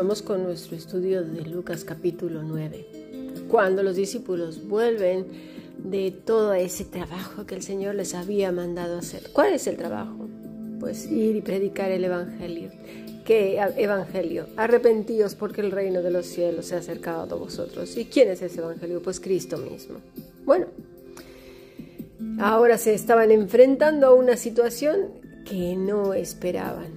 Continuamos con nuestro estudio de Lucas capítulo 9. Cuando los discípulos vuelven de todo ese trabajo que el Señor les había mandado hacer. ¿Cuál es el trabajo? Pues ir y predicar el Evangelio. ¿Qué Evangelio? Arrepentíos porque el reino de los cielos se ha acercado a vosotros. ¿Y quién es ese Evangelio? Pues Cristo mismo. Bueno, ahora se estaban enfrentando a una situación que no esperaban.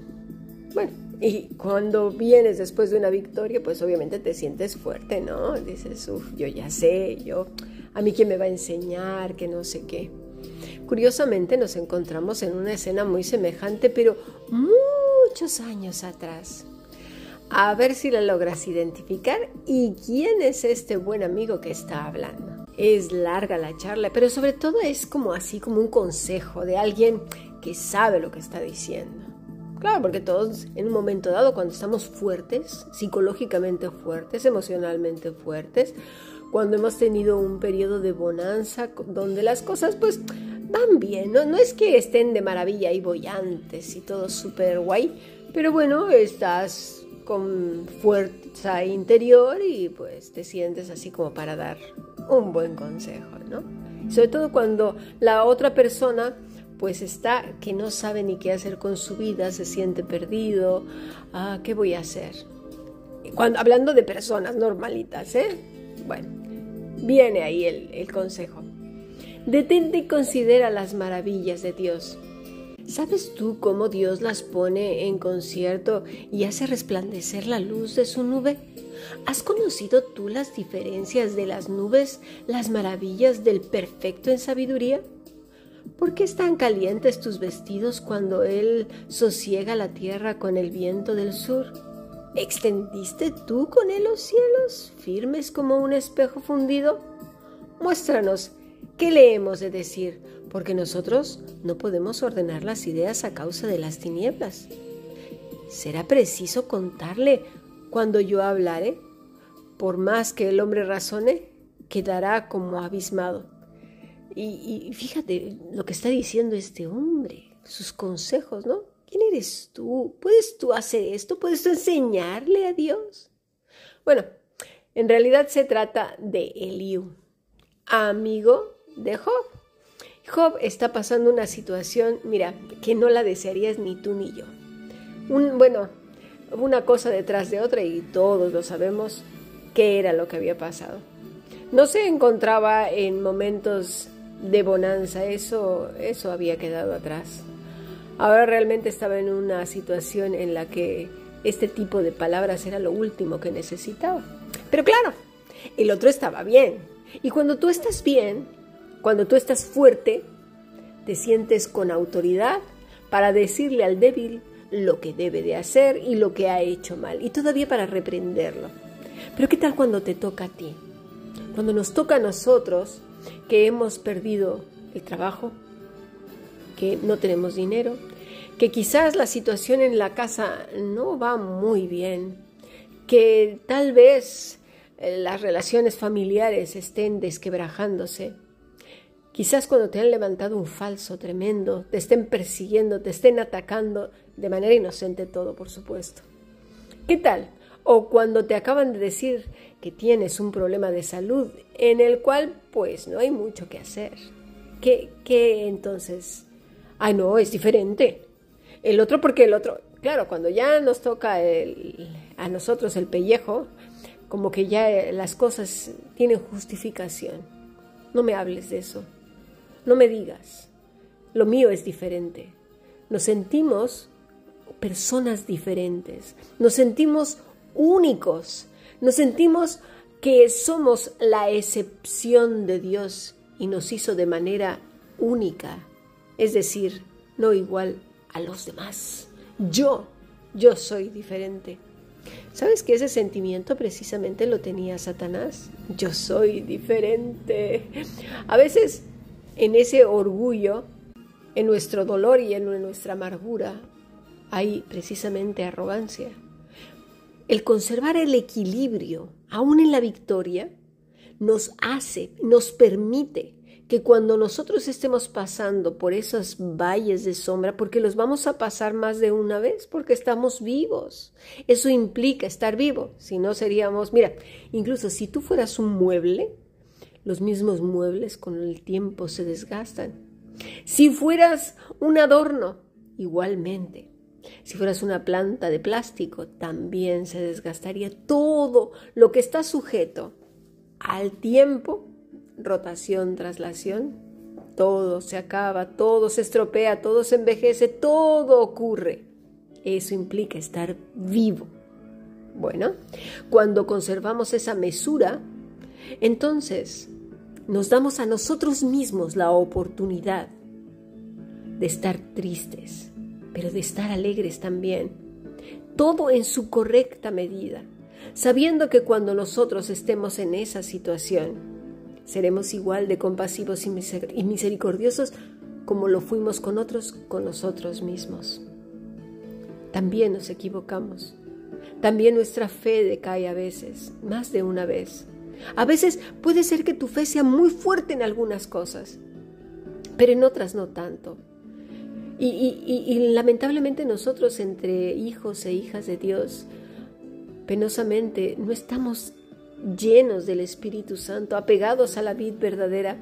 Bueno, y cuando vienes después de una victoria, pues obviamente te sientes fuerte, ¿no? Dices, uff, yo ya sé, yo, a mí quién me va a enseñar, que no sé qué. Curiosamente nos encontramos en una escena muy semejante, pero muchos años atrás. A ver si la logras identificar y quién es este buen amigo que está hablando. Es larga la charla, pero sobre todo es como así, como un consejo de alguien que sabe lo que está diciendo. Claro, porque todos en un momento dado, cuando estamos fuertes, psicológicamente fuertes, emocionalmente fuertes, cuando hemos tenido un periodo de bonanza donde las cosas pues van bien, no, no es que estén de maravilla y bollantes y todo súper guay, pero bueno, estás con fuerza interior y pues te sientes así como para dar un buen consejo, ¿no? Sobre todo cuando la otra persona pues está que no sabe ni qué hacer con su vida, se siente perdido, ah, ¿qué voy a hacer? Cuando, hablando de personas normalitas, ¿eh? Bueno, viene ahí el, el consejo. Detente y considera las maravillas de Dios. ¿Sabes tú cómo Dios las pone en concierto y hace resplandecer la luz de su nube? ¿Has conocido tú las diferencias de las nubes, las maravillas del perfecto en sabiduría? ¿Por qué están calientes tus vestidos cuando Él sosiega la tierra con el viento del sur? ¿Extendiste tú con Él los cielos, firmes como un espejo fundido? Muéstranos, ¿qué le hemos de decir? Porque nosotros no podemos ordenar las ideas a causa de las tinieblas. ¿Será preciso contarle cuando yo hablare? Por más que el hombre razone, quedará como abismado. Y, fíjate lo que está diciendo este hombre, sus consejos, ¿no? ¿Quién eres tú? ¿Puedes tú hacer esto? ¿Puedes tú enseñarle a Dios? Bueno, en realidad se trata de Eliú, amigo de Job. Job está pasando una situación, mira, que no la desearías ni tú ni yo. Bueno, una cosa detrás de otra y todos lo sabemos qué era lo que había pasado. No se encontraba en momentos de bonanza, eso, eso había quedado atrás. Ahora realmente estaba en una situación en la que este tipo de palabras era lo último que necesitaba. Pero claro, el otro estaba bien. Y cuando tú estás bien, cuando tú estás fuerte, te sientes con autoridad para decirle al débil lo que debe de hacer y lo que ha hecho mal, y todavía para reprenderlo. Pero ¿qué tal cuando te toca a ti? Cuando nos toca a nosotros, que hemos perdido el trabajo, que no tenemos dinero, que quizás la situación en la casa no va muy bien, que tal vez eh, las relaciones familiares estén desquebrajándose. Quizás cuando te han levantado un falso tremendo, te estén persiguiendo, te estén atacando de manera inocente todo, por supuesto. ¿Qué tal? O cuando te acaban de decir que tienes un problema de salud en el cual pues no hay mucho que hacer. ¿Qué, qué entonces? Ah, no, es diferente. El otro porque el otro, claro, cuando ya nos toca a nosotros el pellejo, como que ya las cosas tienen justificación. No me hables de eso. No me digas. lo mío es diferente. Nos sentimos personas diferentes, nos sentimos únicos, nos sentimos que somos la excepción de Dios y nos hizo de manera única, es decir, no igual a los demás. Yo, yo soy diferente. ¿Sabes que ese sentimiento precisamente lo tenía Satanás? Yo soy diferente. A veces en ese orgullo, en nuestro dolor y en nuestra amargura, hay precisamente arrogancia. El conservar el equilibrio, aún en la victoria, nos hace, nos permite que cuando nosotros estemos pasando por esos valles de sombra, porque los vamos a pasar más de una vez, porque estamos vivos. Eso implica estar vivo, si no seríamos, mira, incluso si tú fueras un mueble, los mismos muebles con el tiempo se desgastan. Si fueras un adorno, igualmente. Si fueras una planta de plástico, también se desgastaría todo lo que está sujeto al tiempo rotación, traslación, todo se acaba, todo se estropea, todo se envejece, todo ocurre. Eso implica estar vivo. Bueno, cuando conservamos esa mesura, entonces nos damos a nosotros mismos la oportunidad de estar tristes, pero de estar alegres también. Todo en su correcta medida, sabiendo que cuando nosotros estemos en esa situación, Seremos igual de compasivos y misericordiosos como lo fuimos con otros, con nosotros mismos. También nos equivocamos. También nuestra fe decae a veces, más de una vez. A veces puede ser que tu fe sea muy fuerte en algunas cosas, pero en otras no tanto. Y, lamentablemente nosotros entre hijos e hijas de Dios, penosamente no estamos llenos del Espíritu Santo, apegados a la vid verdadera,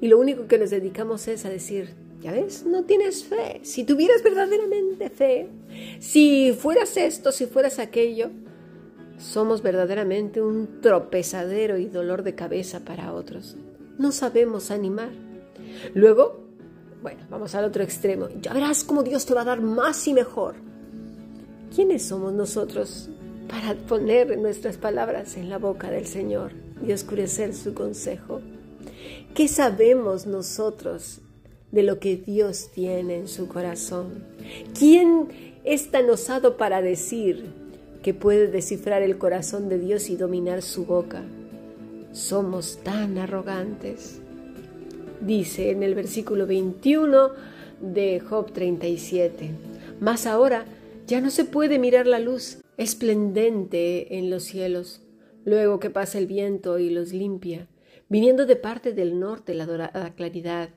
y lo único que nos dedicamos es a decir, ya ves, no tienes fe. Si tuvieras verdaderamente fe, si fueras esto, si fueras aquello, somos verdaderamente un tropezadero y dolor de cabeza para otros. No sabemos animar. Luego, bueno, vamos al otro extremo. Ya verás cómo Dios te va a dar más y mejor. ¿Quiénes somos nosotros para poner nuestras palabras en la boca del Señor y oscurecer su consejo. ¿Qué sabemos nosotros de lo que Dios tiene en su corazón? ¿Quién es tan osado para decir que puede descifrar el corazón de Dios y dominar su boca? Somos tan arrogantes. Dice en el versículo 21 de Job 37, mas ahora ya no se puede mirar la luz esplendente en los cielos, luego que pasa el viento y los limpia, viniendo de parte del norte la dorada claridad.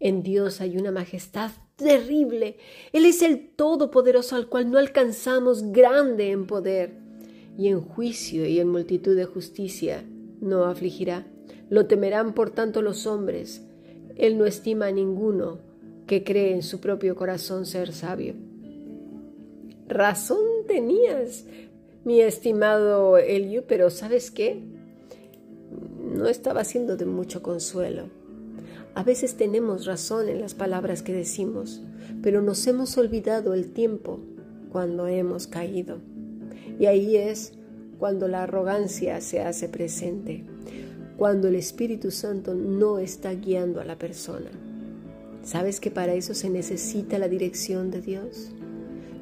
En Dios hay una majestad terrible. Él es el Todopoderoso al cual no alcanzamos grande en poder. Y en juicio y en multitud de justicia no afligirá. Lo temerán por tanto los hombres. Él no estima a ninguno que cree en su propio corazón ser sabio. Razón tenías, mi estimado Eliu, pero ¿sabes qué? No estaba siendo de mucho consuelo. A veces tenemos razón en las palabras que decimos, pero nos hemos olvidado el tiempo cuando hemos caído. Y ahí es cuando la arrogancia se hace presente, cuando el Espíritu Santo no está guiando a la persona. ¿Sabes que para eso se necesita la dirección de Dios?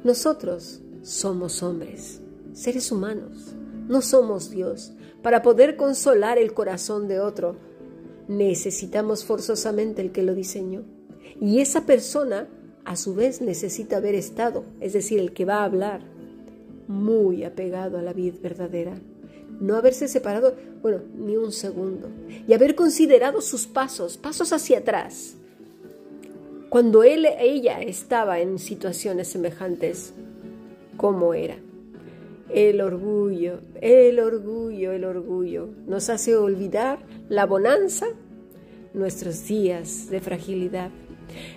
Nosotros somos hombres, seres humanos, no somos Dios. Para poder consolar el corazón de otro, necesitamos forzosamente el que lo diseñó. Y esa persona, a su vez, necesita haber estado, es decir, el que va a hablar, muy apegado a la vida verdadera. No haberse separado, bueno, ni un segundo. Y haber considerado sus pasos, pasos hacia atrás, cuando él, ella estaba en situaciones semejantes, ¿cómo era? El orgullo, el orgullo, el orgullo nos hace olvidar la bonanza, nuestros días de fragilidad.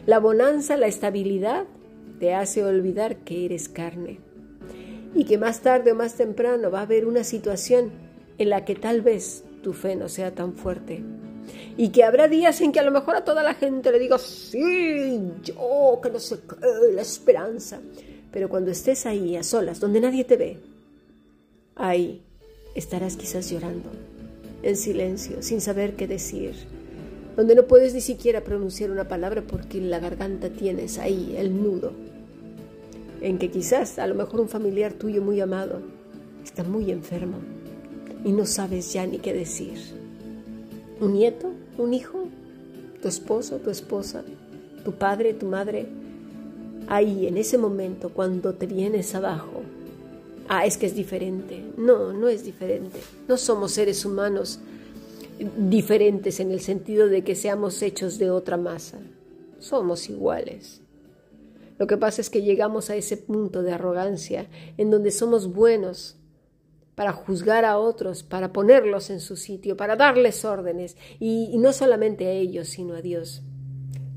La bonanza, la estabilidad, te hace olvidar que eres carne y que más tarde o más temprano va a haber una situación en la que tal vez tu fe no sea tan fuerte. y que habrá días en que a lo mejor a toda la gente le diga, sí, yo, que no sé qué, la esperanza. Pero cuando estés ahí a solas, donde nadie te ve, ahí estarás quizás llorando, en silencio, sin saber qué decir, donde no puedes ni siquiera pronunciar una palabra porque en la garganta tienes ahí el nudo, en que quizás a lo mejor un familiar tuyo muy amado está muy enfermo y no sabes ya ni qué decir. Un nieto, un hijo, tu esposo, tu esposa, tu padre, tu madre, ahí en ese momento cuando te vienes abajo. Ah, es que es diferente. No, no es diferente. No somos seres humanos diferentes en el sentido de que seamos hechos de otra masa. Somos iguales. Lo que pasa es que llegamos a ese punto de arrogancia en donde somos buenos para juzgar a otros, para ponerlos en su sitio, para darles órdenes, y, no solamente a ellos, sino a Dios.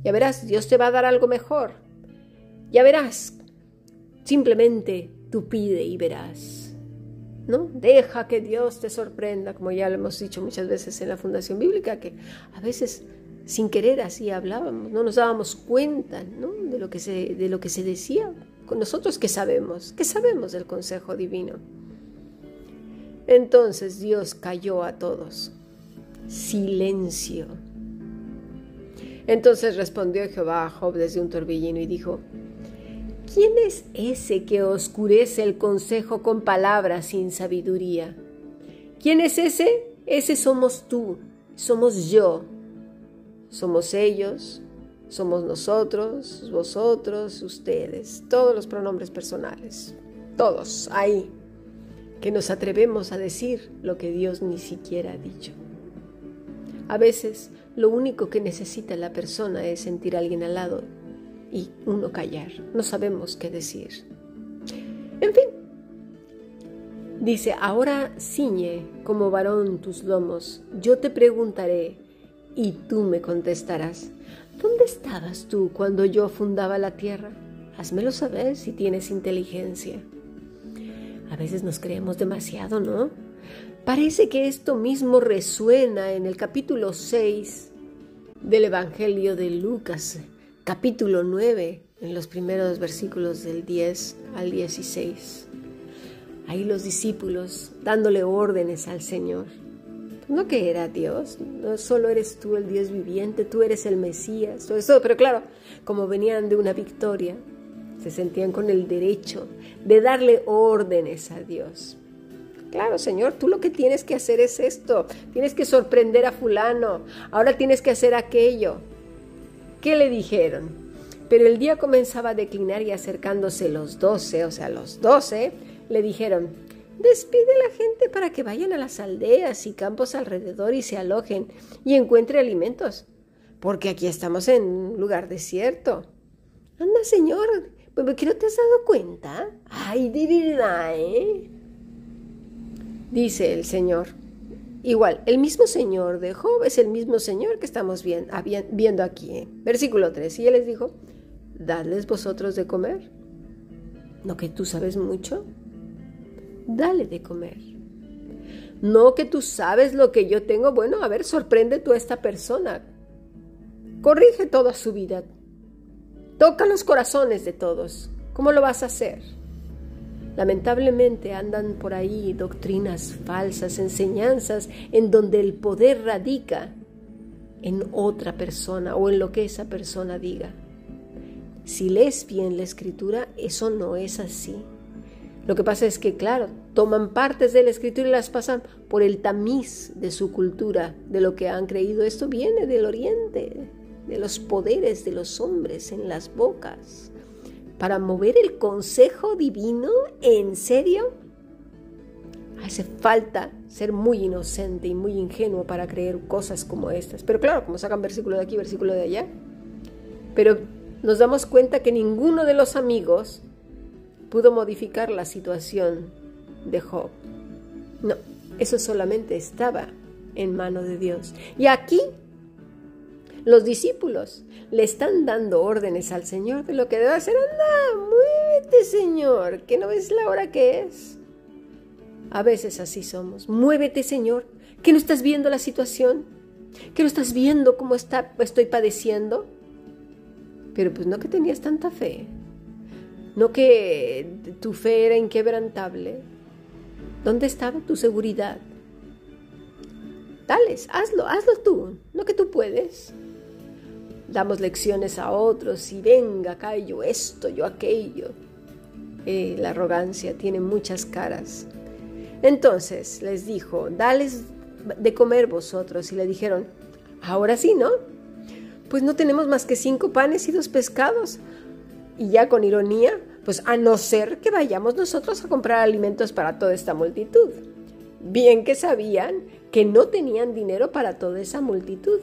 Ya verás, Dios te va a dar algo mejor. Ya verás, simplemente tú pide y verás. ¿No? Deja que Dios te sorprenda, como ya lo hemos dicho muchas veces en la Fundación Bíblica, que a veces sin querer así hablábamos, no nos dábamos cuenta de, lo que se, de lo que se decía. Con nosotros que sabemos, que sabemos del consejo divino. Entonces Dios cayó a todos. Silencio. Entonces respondió Jehová a Job desde un torbellino y dijo, ¿quién es ese que oscurece el consejo con palabras sin sabiduría? ¿Quién es ese? Ese somos tú, somos yo, somos ellos, somos nosotros, vosotros, ustedes, todos los pronombres personales, todos ahí que nos atrevemos a decir lo que Dios ni siquiera ha dicho. A veces lo único que necesita la persona es sentir a alguien al lado y uno callar. No sabemos qué decir. En fin, dice, ahora ciñe como varón tus lomos. Yo te preguntaré y tú me contestarás. ¿Dónde estabas tú cuando yo fundaba la tierra? Házmelo saber si tienes inteligencia. A veces nos creemos demasiado, ¿no? Parece que esto mismo resuena en el capítulo 6 del Evangelio de Lucas, capítulo 9, en los primeros versículos del 10 al 16. Ahí los discípulos dándole órdenes al Señor. No que era Dios, no solo eres tú el Dios viviente, tú eres el Mesías, todo eso, pero claro, como venían de una victoria, se sentían con el derecho de darle órdenes a Dios. Claro, Señor, tú lo que tienes que hacer es esto, tienes que sorprender a fulano, ahora tienes que hacer aquello. ¿Qué le dijeron? Pero el día comenzaba a declinar y acercándose los doce, o sea, los doce, le dijeron, despide a la gente para que vayan a las aldeas y campos alrededor y se alojen y encuentre alimentos, porque aquí estamos en un lugar desierto. Anda, Señor, pues, ¿por qué no te has dado cuenta? Ay, de verdad, ¿eh? Dice el Señor. Igual, el mismo Señor de Job es el mismo Señor que estamos viendo aquí. ¿eh? Versículo 3. Y él les dijo, dadles vosotros de comer. ¿No que tú sabes mucho? Dale de comer. No que tú sabes lo que yo tengo. Bueno, a ver, sorprende tú a esta persona. Corrige toda su vida. Toca los corazones de todos. ¿Cómo lo vas a hacer? Lamentablemente andan por ahí doctrinas falsas, enseñanzas en donde el poder radica en otra persona o en lo que esa persona diga. Si lees bien la escritura, eso no es así. Lo que pasa es que, claro, toman partes de la escritura y las pasan por el tamiz de su cultura, de lo que han creído. Esto viene del oriente, de los poderes de los hombres en las bocas para mover el consejo divino? ¿En serio? Hace falta ser muy inocente y muy ingenuo para creer cosas como estas. Pero claro, como sacan versículo de aquí, versículo de allá. Pero nos damos cuenta que ninguno de los amigos pudo modificar la situación de Job. No, eso solamente estaba en mano de Dios. Y aquí los discípulos le están dando órdenes al Señor de lo que debe hacer. Anda, muévete, Señor, que no ves la hora que es. A veces así somos. Muévete, Señor, que no estás viendo la situación. que lo estás viendo cómo está, estoy padeciendo. Pero pues no que tenías tanta fe, no que tu fe era inquebrantable. ¿Dónde estaba tu seguridad? Dales, hazlo, hazlo tú, no que tú puedes. Damos lecciones a otros y venga acá esto, yo aquello. Eh, la arrogancia tiene muchas caras. Entonces les dijo, dales de comer vosotros. Y le dijeron, ahora sí, ¿no? Pues no tenemos más que cinco panes y dos pescados. Y ya con ironía, pues a no ser que vayamos nosotros a comprar alimentos para toda esta multitud. Bien que sabían que no tenían dinero para toda esa multitud,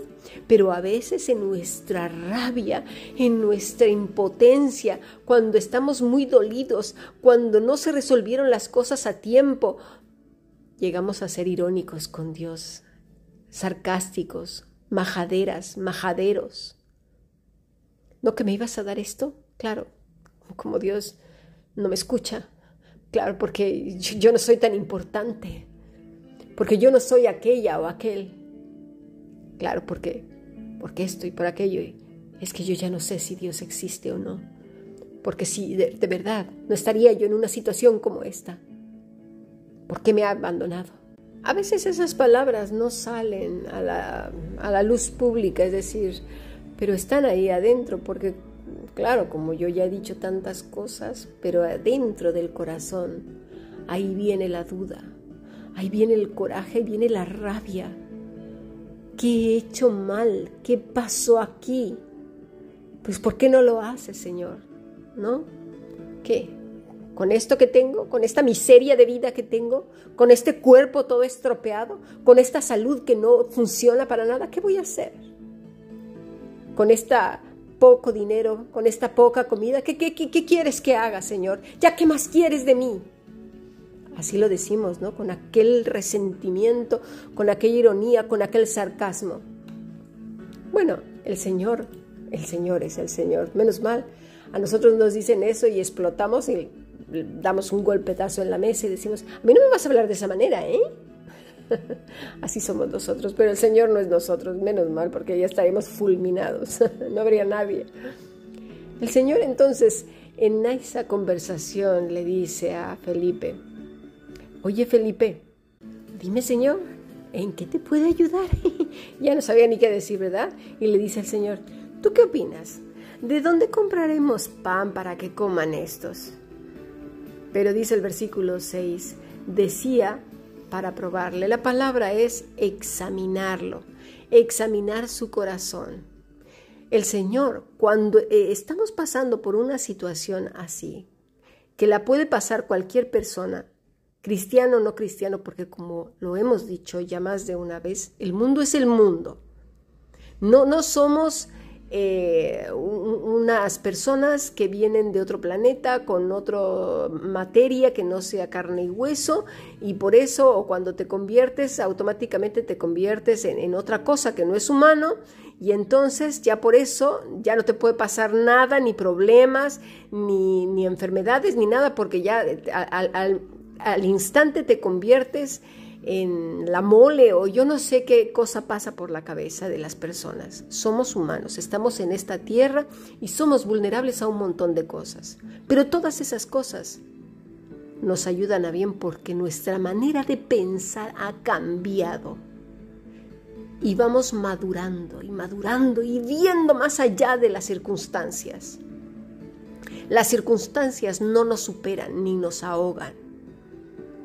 pero a veces en nuestra rabia, en nuestra impotencia, cuando estamos muy dolidos, cuando no se resolvieron las cosas a tiempo, llegamos a ser irónicos con Dios, sarcásticos, majaderas, majaderos. ¿No que me ibas a dar esto? Claro, como Dios no me escucha. Claro, porque yo no soy tan importante porque yo no soy aquella o aquel. Claro, porque, porque esto y por aquello. Es que yo ya no sé si Dios existe o no. Porque si de, verdad no estaría yo en una situación como esta. ¿Por qué me ha abandonado? A veces esas palabras no salen a la, a la luz pública, es decir, pero están ahí adentro porque, claro, como yo ya he dicho tantas cosas, pero adentro del corazón, ahí viene la duda, Ahí viene el coraje, ahí viene la rabia. ¿Qué he hecho mal? ¿Qué pasó aquí? Pues ¿por qué no lo hace, Señor? ¿No? ¿Qué? ¿Con esto que tengo? ¿Con esta miseria de vida que tengo? ¿Con este cuerpo todo estropeado? ¿Con esta salud que no funciona para nada? ¿Qué voy a hacer? ¿Con esta poco dinero? ¿Con esta poca comida? ¿Qué, qué, qué, qué quieres que haga, Señor? ¿Ya qué más quieres de mí? Así lo decimos, ¿no? Con aquel resentimiento, con aquella ironía, con aquel sarcasmo. Bueno, el Señor, el Señor es el Señor. Menos mal, a nosotros nos dicen eso y explotamos y damos un golpetazo en la mesa y decimos, a mí no me vas a hablar de esa manera, ¿eh? Así somos nosotros, pero el Señor no es nosotros, menos mal, porque ya estaríamos fulminados, no habría nadie. El Señor entonces en esa conversación le dice a Felipe, Oye Felipe, dime Señor, ¿en qué te puede ayudar? ya no sabía ni qué decir, ¿verdad? Y le dice el Señor, ¿tú qué opinas? ¿De dónde compraremos pan para que coman estos? Pero dice el versículo 6, decía para probarle. La palabra es examinarlo, examinar su corazón. El Señor, cuando eh, estamos pasando por una situación así, que la puede pasar cualquier persona, cristiano o no cristiano, porque como lo hemos dicho ya más de una vez, el mundo es el mundo. No, no somos eh, unas personas que vienen de otro planeta con otra materia que no sea carne y hueso y por eso cuando te conviertes automáticamente te conviertes en, en otra cosa que no es humano y entonces ya por eso ya no te puede pasar nada, ni problemas, ni, ni enfermedades, ni nada, porque ya al, al, al instante te conviertes en la mole o yo no sé qué cosa pasa por la cabeza de las personas. Somos humanos, estamos en esta tierra y somos vulnerables a un montón de cosas. Pero todas esas cosas nos ayudan a bien porque nuestra manera de pensar ha cambiado. Y vamos madurando y madurando y viendo más allá de las circunstancias. Las circunstancias no nos superan ni nos ahogan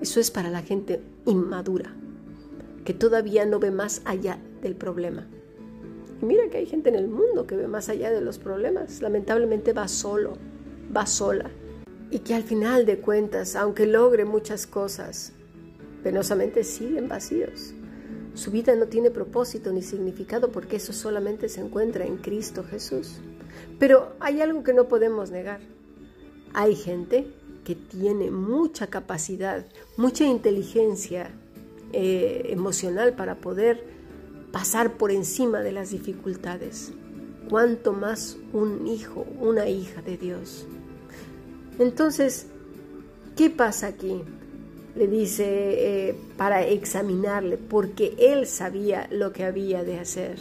eso es para la gente inmadura, que todavía no ve más allá del problema. Y mira que hay gente en el mundo que ve más allá de los problemas. Lamentablemente va solo, va sola. Y que al final de cuentas, aunque logre muchas cosas, penosamente siguen vacíos. Su vida no tiene propósito ni significado porque eso solamente se encuentra en Cristo Jesús. Pero hay algo que no podemos negar. Hay gente que tiene mucha capacidad, mucha inteligencia eh, emocional para poder pasar por encima de las dificultades. Cuanto más un hijo, una hija de Dios. Entonces, ¿qué pasa aquí? le dice eh, para examinarle, porque él sabía lo que había de hacer.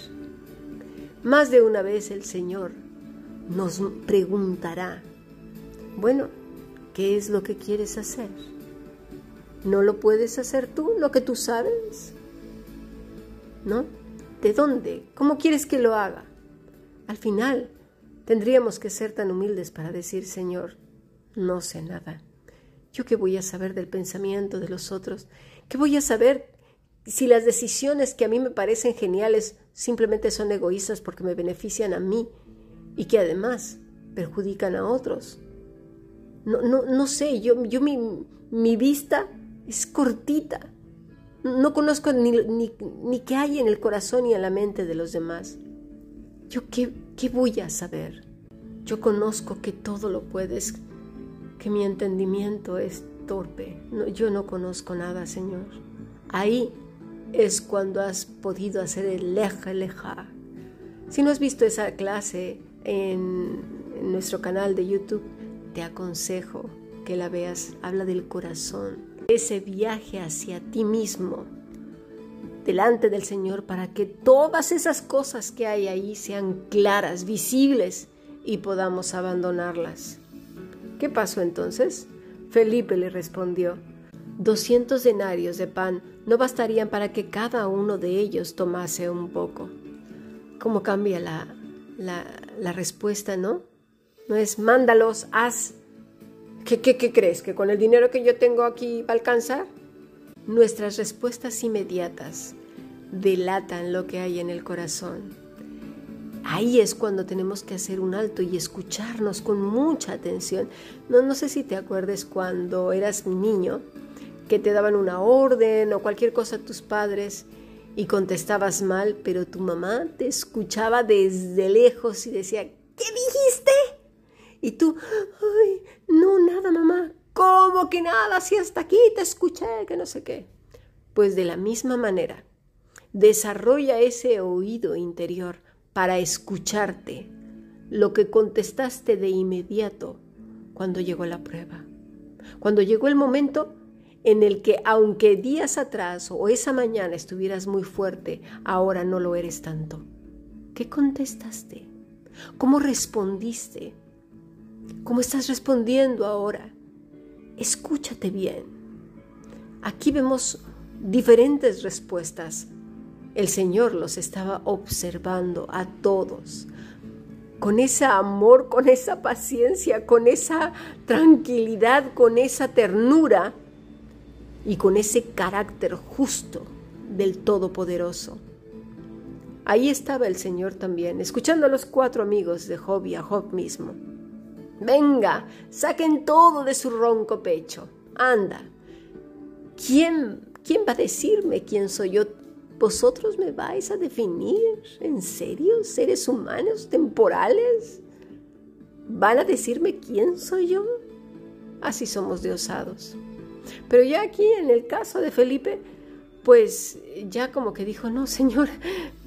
Más de una vez el Señor nos preguntará, bueno, ¿qué es lo que quieres hacer? ¿No lo puedes hacer tú, lo que tú sabes? ¿No? ¿De dónde? ¿Cómo quieres que lo haga? Al final, tendríamos que ser tan humildes para decir, Señor, no sé nada. ¿Yo qué voy a saber del pensamiento de los otros? ¿Qué voy a saber si las decisiones que a mí me parecen geniales simplemente son egoístas porque me benefician a mí y que además perjudican a otros? No, no, no sé, yo, yo mi, mi vista es cortita. No conozco ni, ni, ni, qué hay en el corazón y en la mente de los demás. ¿Yo qué, qué voy a saber? Yo conozco que todo lo puedes, que mi entendimiento es torpe. yo no conozco nada, Señor. Ahí es cuando has podido hacer el leja leja. Si no has visto esa clase en, en nuestro canal de YouTube, te aconsejo que la veas. Habla del corazón, ese viaje hacia ti mismo, delante del Señor, para que todas esas cosas que hay ahí sean claras, visibles y podamos abandonarlas. ¿Qué pasó entonces? Felipe le respondió, doscientos denarios de pan no bastarían para que cada uno de ellos tomase un poco. ¿Cómo cambia la, la, la respuesta, no? No es mándalos, haz. ¿Qué, qué, ¿Qué crees? ¿Que con el dinero que yo tengo aquí va a alcanzar? Nuestras respuestas inmediatas delatan lo que hay en el corazón. Ahí es cuando tenemos que hacer un alto y escucharnos con mucha atención. No, no sé si te acuerdes cuando eras niño, que te daban una orden o cualquier cosa a tus padres y contestabas mal, pero tu mamá te escuchaba desde lejos y decía, ¿qué dijiste? Y tú, ay, no, nada, mamá. ¿Cómo que nada? Si hasta aquí te escuché, que no sé qué. Pues de la misma manera, desarrolla ese oído interior para escucharte lo que contestaste de inmediato cuando llegó la prueba. Cuando llegó el momento en el que aunque días atrás o esa mañana estuvieras muy fuerte, ahora no lo eres tanto. ¿Qué contestaste? ¿Cómo respondiste? ¿Cómo estás respondiendo ahora? Escúchate bien. Aquí vemos diferentes respuestas el Señor los estaba observando a todos, con ese amor, con esa paciencia, con esa tranquilidad, con esa ternura y con ese carácter justo del Todopoderoso. Ahí estaba el Señor también, escuchando a los cuatro amigos de Job y a Job mismo. Venga, saquen todo de su ronco pecho. Anda. ¿Quién, quién va a decirme quién soy yo ¿Vosotros me vais a definir? ¿En serio? ¿Seres humanos temporales? ¿Van a decirme quién soy yo? Así somos de osados. Pero ya aquí en el caso de Felipe, pues ya como que dijo, no, Señor,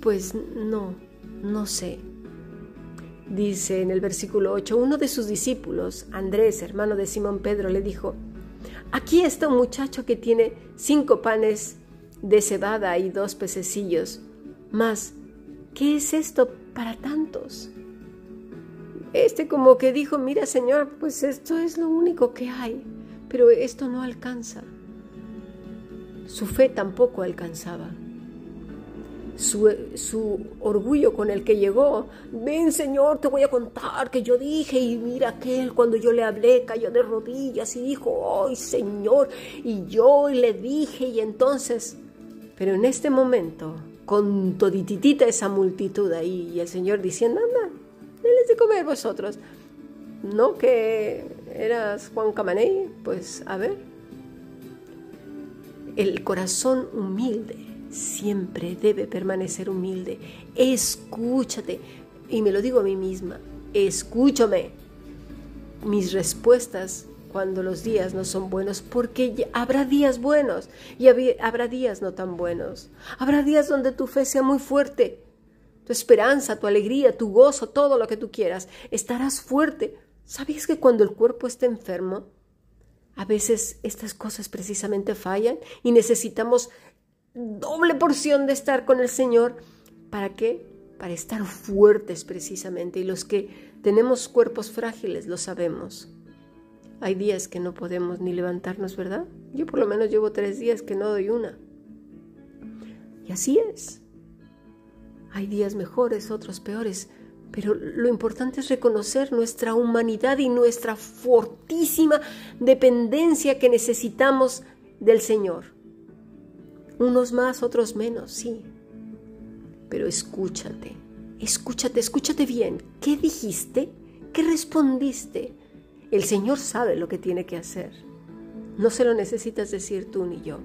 pues no, no sé. Dice en el versículo 8, uno de sus discípulos, Andrés, hermano de Simón Pedro, le dijo, aquí está un muchacho que tiene cinco panes de cebada y dos pececillos. Mas, ¿qué es esto para tantos? Este como que dijo, mira Señor, pues esto es lo único que hay, pero esto no alcanza. Su fe tampoco alcanzaba. Su, su, orgullo con el que llegó. Ven, Señor, te voy a contar que yo dije, y mira aquel cuando yo le hablé, cayó de rodillas y dijo, ¡ay, Señor! Y yo le dije, y entonces pero en este momento, con todititita esa multitud ahí y el Señor diciendo, anda, denles de comer vosotros. No que eras Juan Camaney, pues a ver. El corazón humilde siempre debe permanecer humilde. Escúchate. Y me lo digo a mí misma, escúchame. Mis respuestas cuando los días no son buenos, porque habrá días buenos y habrá días no tan buenos. Habrá días donde tu fe sea muy fuerte, tu esperanza, tu alegría, tu gozo, todo lo que tú quieras. Estarás fuerte. ¿Sabías que cuando el cuerpo está enfermo, A veces estas cosas precisamente fallan y necesitamos doble porción de estar con el Señor. ¿Para qué? Para estar fuertes precisamente. Y los que tenemos cuerpos frágiles lo sabemos. Hay días que no podemos ni levantarnos, ¿verdad? Yo por lo menos llevo tres días que no doy una. Y así es. Hay días mejores, otros peores, pero lo importante es reconocer nuestra humanidad y nuestra fortísima dependencia que necesitamos del Señor. Unos más, otros menos, sí. Pero escúchate, escúchate, escúchate bien. ¿Qué dijiste? ¿Qué respondiste? El Señor sabe lo que tiene que hacer. No se lo necesitas decir tú ni yo.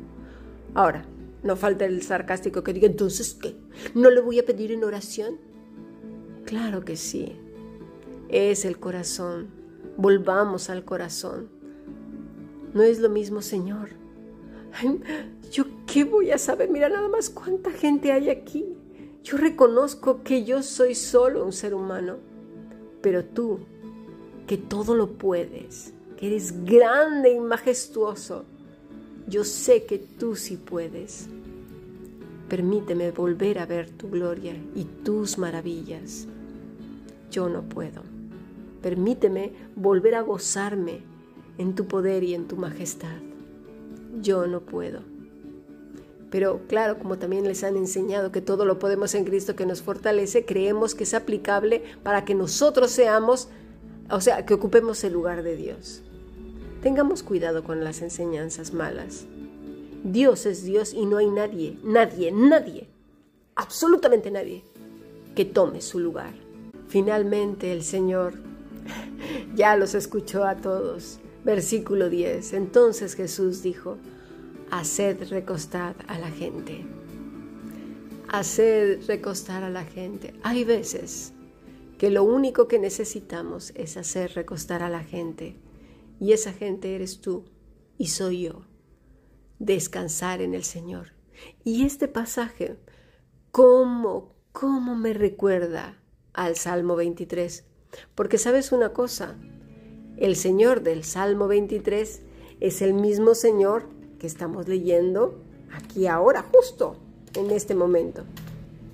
Ahora, no falta el sarcástico que diga, entonces, ¿qué? ¿No le voy a pedir en oración? Claro que sí. Es el corazón. Volvamos al corazón. No es lo mismo, Señor. ¿Yo qué voy a saber? Mira nada más cuánta gente hay aquí. Yo reconozco que yo soy solo un ser humano, pero tú, que todo lo puedes, que eres grande y majestuoso, yo sé que tú sí puedes. Permíteme volver a ver tu gloria y tus maravillas. Yo no puedo. Permíteme volver a gozarme en tu poder y en tu majestad. Yo no puedo. Pero claro, como también les han enseñado que todo lo podemos en Cristo que nos fortalece, creemos que es aplicable para que nosotros seamos, o sea, que ocupemos el lugar de Dios. Tengamos cuidado con las enseñanzas malas. Dios es Dios y no hay nadie, nadie, nadie, absolutamente nadie que tome su lugar. Finalmente el Señor ya los escuchó a todos. Versículo 10. Entonces Jesús dijo, haced recostar a la gente. Haced recostar a la gente. Hay veces que lo único que necesitamos es hacer recostar a la gente y esa gente eres tú y soy yo. Descansar en el Señor. Y este pasaje, ¿cómo, cómo me recuerda al Salmo 23? Porque sabes una cosa, el Señor del Salmo 23 es el mismo Señor que estamos leyendo aquí ahora, justo en este momento.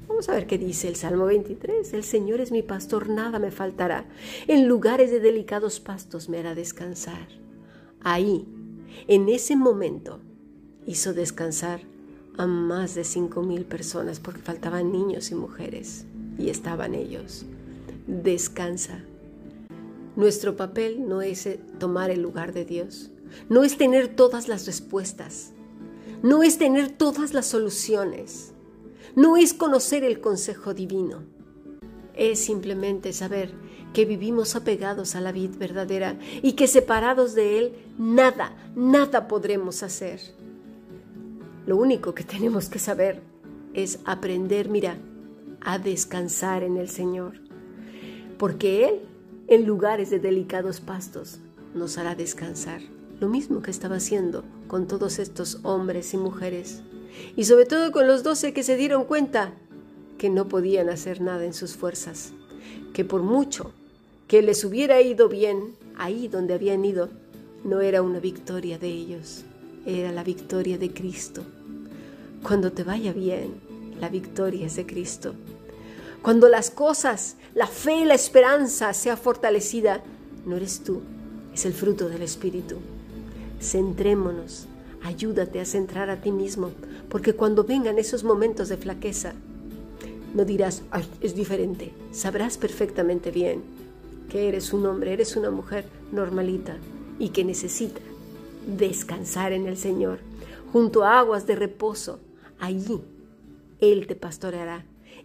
Vamos a ver qué dice el Salmo 23. El Señor es mi pastor, nada me faltará. En lugares de delicados pastos me hará descansar. Ahí, en ese momento, hizo descansar a más de cinco mil personas porque faltaban niños y mujeres y estaban ellos. Descansa. Nuestro papel no es eh, tomar el lugar de Dios, no es tener todas las respuestas, no es tener todas las soluciones. No es conocer el consejo divino, es simplemente saber que vivimos apegados a la vida verdadera y que separados de Él nada, nada podremos hacer. Lo único que tenemos que saber es aprender, mira, a descansar en el Señor, porque Él, en lugares de delicados pastos, nos hará descansar, lo mismo que estaba haciendo con todos estos hombres y mujeres y sobre todo con los doce que se dieron cuenta que no podían hacer nada en sus fuerzas, que por mucho que les hubiera ido bien ahí donde habían ido, no era una victoria de ellos, era la victoria de Cristo. Cuando te vaya bien, la victoria es de Cristo. Cuando las cosas, la fe y la esperanza sea fortalecida, no eres tú, es el fruto del Espíritu. Centrémonos, ayúdate a centrar a ti mismo, porque cuando vengan esos momentos de flaqueza, no dirás, es diferente. Sabrás perfectamente bien que eres un hombre, eres una mujer normalita y que necesita descansar en el Señor, junto a aguas de reposo. Allí Él te pastoreará.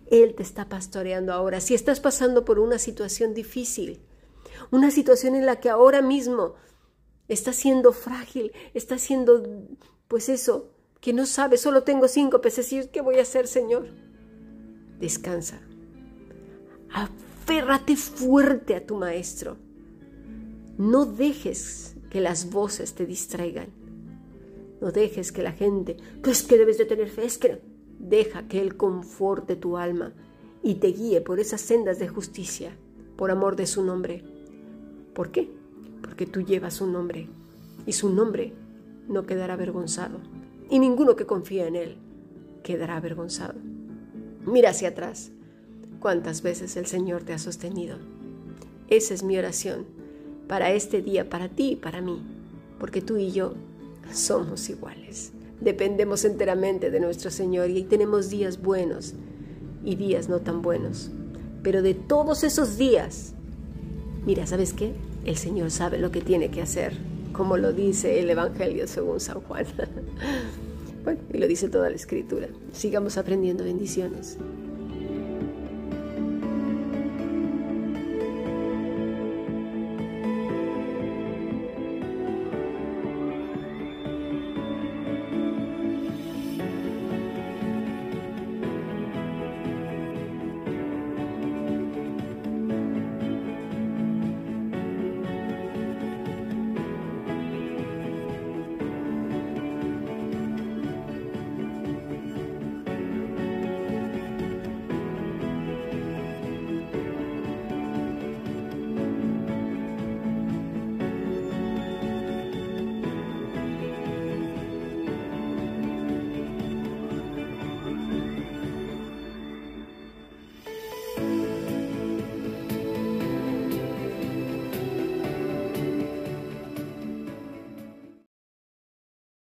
Él te está pastoreando ahora. Si estás pasando por una situación difícil, una situación en la que ahora mismo estás siendo frágil, estás siendo, pues eso, que no sabe, solo tengo cinco y ¿qué voy a hacer, Señor? Descansa. Aférrate fuerte a tu maestro. No dejes que las voces te distraigan. No dejes que la gente, pues que debes de tener fe, es que deja que Él conforte tu alma y te guíe por esas sendas de justicia, por amor de su nombre. ¿Por qué? Porque tú llevas un nombre y su nombre no quedará avergonzado, y ninguno que confía en Él quedará avergonzado. Mira hacia atrás, cuántas veces el Señor te ha sostenido. Esa es mi oración para este día, para ti y para mí, porque tú y yo somos iguales. Dependemos enteramente de nuestro Señor y tenemos días buenos y días no tan buenos. Pero de todos esos días, mira, ¿sabes qué? El Señor sabe lo que tiene que hacer como lo dice el Evangelio según San Juan. bueno, y lo dice toda la escritura. Sigamos aprendiendo bendiciones.